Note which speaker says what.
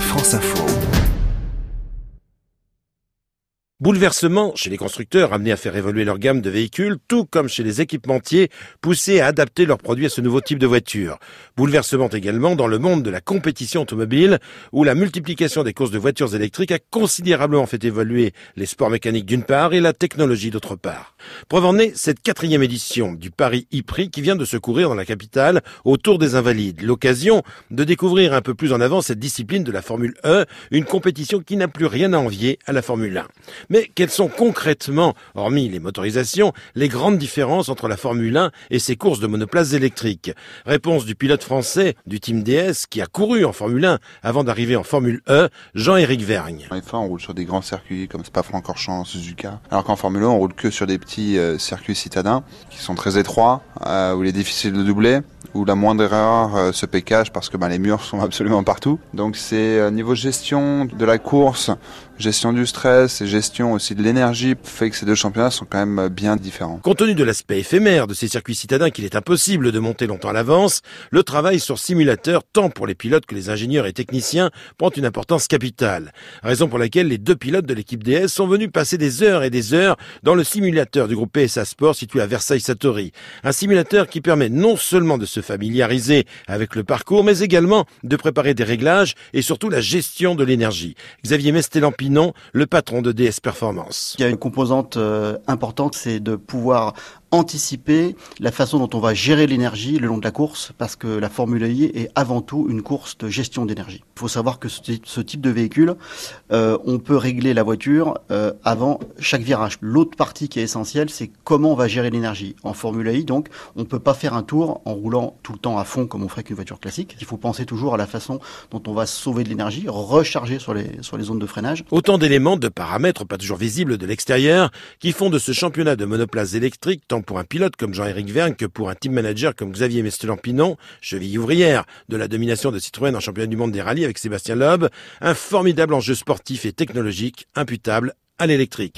Speaker 1: France Info.
Speaker 2: Bouleversement chez les constructeurs amenés à faire évoluer leur gamme de véhicules, tout comme chez les équipementiers poussés à adapter leurs produits à ce nouveau type de voiture. Bouleversement également dans le monde de la compétition automobile, où la multiplication des courses de voitures électriques a considérablement fait évoluer les sports mécaniques d'une part et la technologie d'autre part. Preuve en est cette quatrième édition du Paris e-Prix qui vient de se courir dans la capitale autour des Invalides. L'occasion de découvrir un peu plus en avant cette discipline de la Formule E, une compétition qui n'a plus rien à envier à la Formule 1. Mais quelles sont concrètement, hormis les motorisations, les grandes différences entre la Formule 1 et ses courses de monoplaces électriques? Réponse du pilote français du Team DS qui a couru en Formule 1 avant d'arriver en Formule E, Jean-Éric Vergne.
Speaker 3: En F1, on roule sur des grands circuits comme Spa-Francorchamps, Suzuka, alors qu'en Formule 1, on roule que sur des petits euh, circuits citadins qui sont très étroits, euh, où il est difficile de doubler où la moindre erreur euh, se pécage parce que ben, les murs sont absolument partout. Donc c'est niveau gestion de la course, gestion du stress et gestion aussi de l'énergie fait que ces deux championnats sont quand même bien différents.
Speaker 2: Compte tenu de l'aspect éphémère de ces circuits citadins qu'il est impossible de monter longtemps à l'avance, le travail sur simulateur tant pour les pilotes que les ingénieurs et techniciens prend une importance capitale. Raison pour laquelle les deux pilotes de l'équipe DS sont venus passer des heures et des heures dans le simulateur du groupe PSA Sport situé à Versailles-Satori. Un simulateur qui permet non seulement de se familiariser avec le parcours, mais également de préparer des réglages et surtout la gestion de l'énergie. Xavier Mestélampinon, le patron de DS Performance.
Speaker 4: Il y a une composante euh, importante, c'est de pouvoir anticiper la façon dont on va gérer l'énergie le long de la course, parce que la Formule E est avant tout une course de gestion d'énergie. Il faut savoir que ce, type de véhicule, euh, on peut régler la voiture euh, avant chaque virage. L'autre partie qui est essentielle, c'est comment on va gérer l'énergie. En Formule E, donc, on ne peut pas faire un tour en roulant tout le temps à fond comme on ferait qu'une voiture classique. Il faut penser toujours à la façon dont on va sauver de l'énergie, recharger sur les, sur les zones de freinage.
Speaker 2: Autant d'éléments, de paramètres pas toujours visibles de l'extérieur, qui font de ce championnat de monoplaces électriques tant pour un pilote comme Jean-Éric Vergne que pour un team manager comme Xavier Mestelan-Pinon, cheville ouvrière de la domination de Citroën en championnat du monde des rallyes avec Sébastien Loeb, un formidable enjeu sportif et technologique imputable à l'électrique.